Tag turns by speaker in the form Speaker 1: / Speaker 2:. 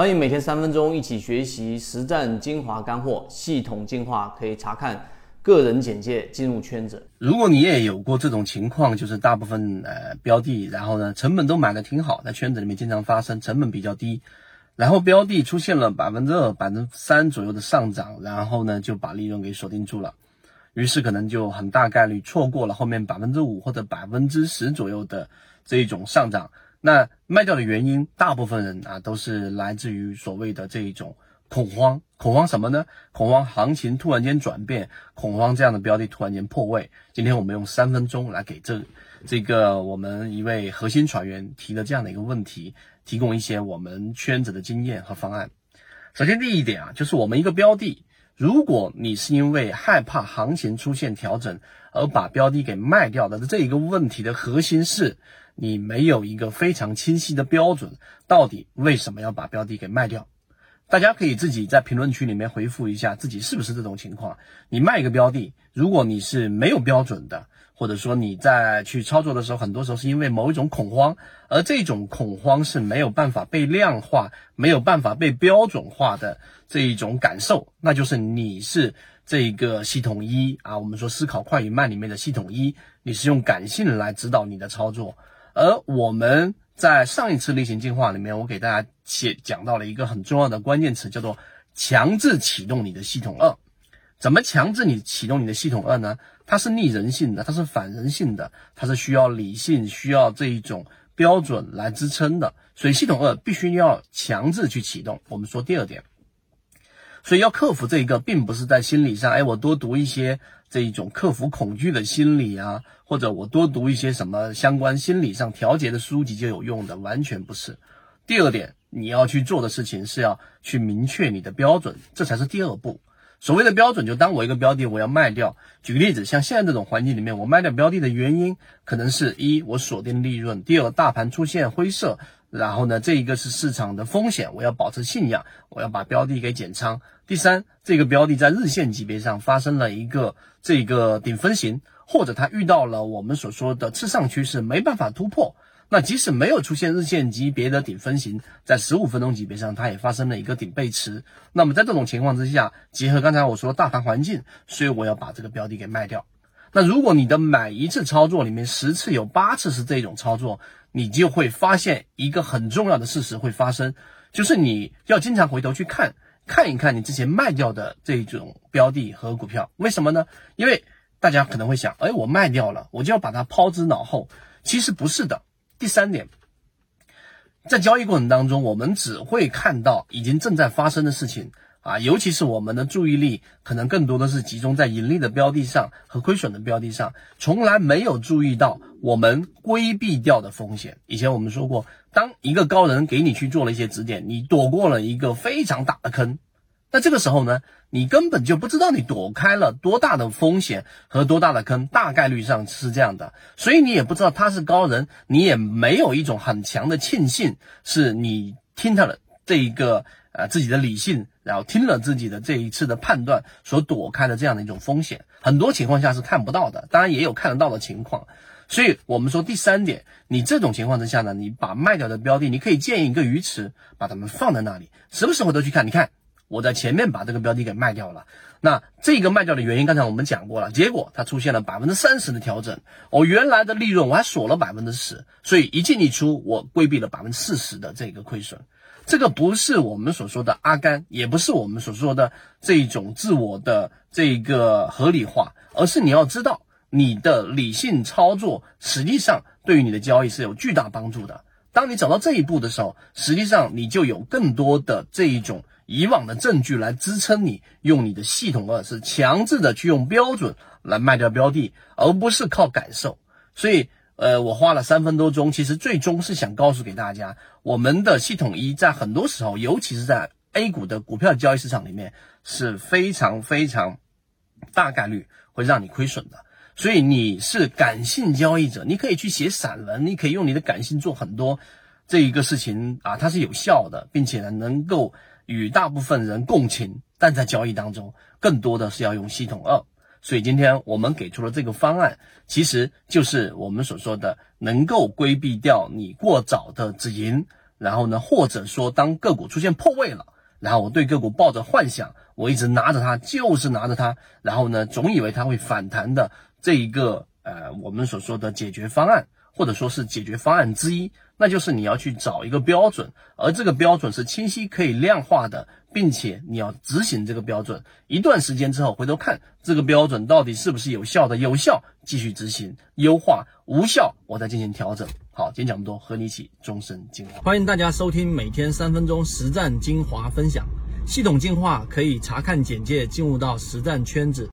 Speaker 1: 欢迎每天三分钟一起学习实战精华干货，系统进化可以查看个人简介进入圈子。
Speaker 2: 如果你也有过这种情况，就是大部分呃标的，然后呢成本都买的挺好，在圈子里面经常发生，成本比较低，然后标的出现了百分之二、百分之三左右的上涨，然后呢就把利润给锁定住了。于是可能就很大概率错过了后面百分之五或者百分之十左右的这种上涨。那卖掉的原因，大部分人啊都是来自于所谓的这一种恐慌。恐慌什么呢？恐慌行情突然间转变，恐慌这样的标的突然间破位。今天我们用三分钟来给这这个我们一位核心船员提的这样的一个问题，提供一些我们圈子的经验和方案。首先第一点啊，就是我们一个标的。如果你是因为害怕行情出现调整而把标的给卖掉的，这一个问题的核心是你没有一个非常清晰的标准，到底为什么要把标的给卖掉？大家可以自己在评论区里面回复一下自己是不是这种情况。你卖一个标的，如果你是没有标准的。或者说你在去操作的时候，很多时候是因为某一种恐慌，而这种恐慌是没有办法被量化、没有办法被标准化的这一种感受，那就是你是这个系统一啊，我们说思考快与慢里面的系统一，你是用感性来指导你的操作，而我们在上一次例行进化里面，我给大家写讲到了一个很重要的关键词，叫做强制启动你的系统二。怎么强制你启动你的系统二呢？它是逆人性的，它是反人性的，它是需要理性、需要这一种标准来支撑的。所以系统二必须要强制去启动。我们说第二点，所以要克服这一个，并不是在心理上，哎，我多读一些这一种克服恐惧的心理啊，或者我多读一些什么相关心理上调节的书籍就有用的，完全不是。第二点，你要去做的事情是要去明确你的标准，这才是第二步。所谓的标准，就当我一个标的我要卖掉。举个例子，像现在这种环境里面，我卖掉标的的原因，可能是一我锁定利润，第二大盘出现灰色，然后呢，这一个是市场的风险，我要保持信仰，我要把标的给减仓。第三，这个标的在日线级别上发生了一个这个顶分型，或者它遇到了我们所说的次上趋势，没办法突破。那即使没有出现日线级别的顶分型，在十五分钟级别上，它也发生了一个顶背驰。那么在这种情况之下，结合刚才我说的大盘环境，所以我要把这个标的给卖掉。那如果你的买一次操作里面十次有八次是这种操作，你就会发现一个很重要的事实会发生，就是你要经常回头去看看一看你之前卖掉的这种标的和股票。为什么呢？因为大家可能会想，哎，我卖掉了，我就要把它抛之脑后。其实不是的。第三点，在交易过程当中，我们只会看到已经正在发生的事情啊，尤其是我们的注意力可能更多的是集中在盈利的标的上和亏损的标的上，从来没有注意到我们规避掉的风险。以前我们说过，当一个高人给你去做了一些指点，你躲过了一个非常大的坑。那这个时候呢，你根本就不知道你躲开了多大的风险和多大的坑，大概率上是这样的，所以你也不知道他是高人，你也没有一种很强的庆幸，是你听他的这一个呃自己的理性，然后听了自己的这一次的判断所躲开的这样的一种风险，很多情况下是看不到的，当然也有看得到的情况，所以我们说第三点，你这种情况之下呢，你把卖掉的标的，你可以建一个鱼池，把它们放在那里，时不时回头去看，你看。我在前面把这个标的给卖掉了，那这个卖掉的原因，刚才我们讲过了，结果它出现了百分之三十的调整，我原来的利润我还锁了百分之十，所以一进一出我规避了百分之四十的这个亏损，这个不是我们所说的阿甘，也不是我们所说的这一种自我的这个合理化，而是你要知道你的理性操作实际上对于你的交易是有巨大帮助的。当你走到这一步的时候，实际上你就有更多的这一种。以往的证据来支撑你用你的系统二是强制的去用标准来卖掉标的，而不是靠感受。所以，呃，我花了三分多钟，其实最终是想告诉给大家，我们的系统一在很多时候，尤其是在 A 股的股票交易市场里面是非常非常大概率会让你亏损的。所以你是感性交易者，你可以去写散文，你可以用你的感性做很多这一个事情啊，它是有效的，并且呢能够。与大部分人共情，但在交易当中，更多的是要用系统二。所以今天我们给出了这个方案，其实就是我们所说的能够规避掉你过早的止盈，然后呢，或者说当个股出现破位了，然后我对个股抱着幻想，我一直拿着它，就是拿着它，然后呢，总以为它会反弹的这一个呃，我们所说的解决方案，或者说是解决方案之一，那就是你要去找一个标准，而这个标准是清晰可以量化的，并且你要执行这个标准，一段时间之后回头看这个标准到底是不是有效的，有效继续执行优化，无效我再进行调整。好，今天讲这么多，和你一起终身进化。
Speaker 1: 欢迎大家收听每天三分钟实战精华分享，系统进化可以查看简介进入到实战圈子。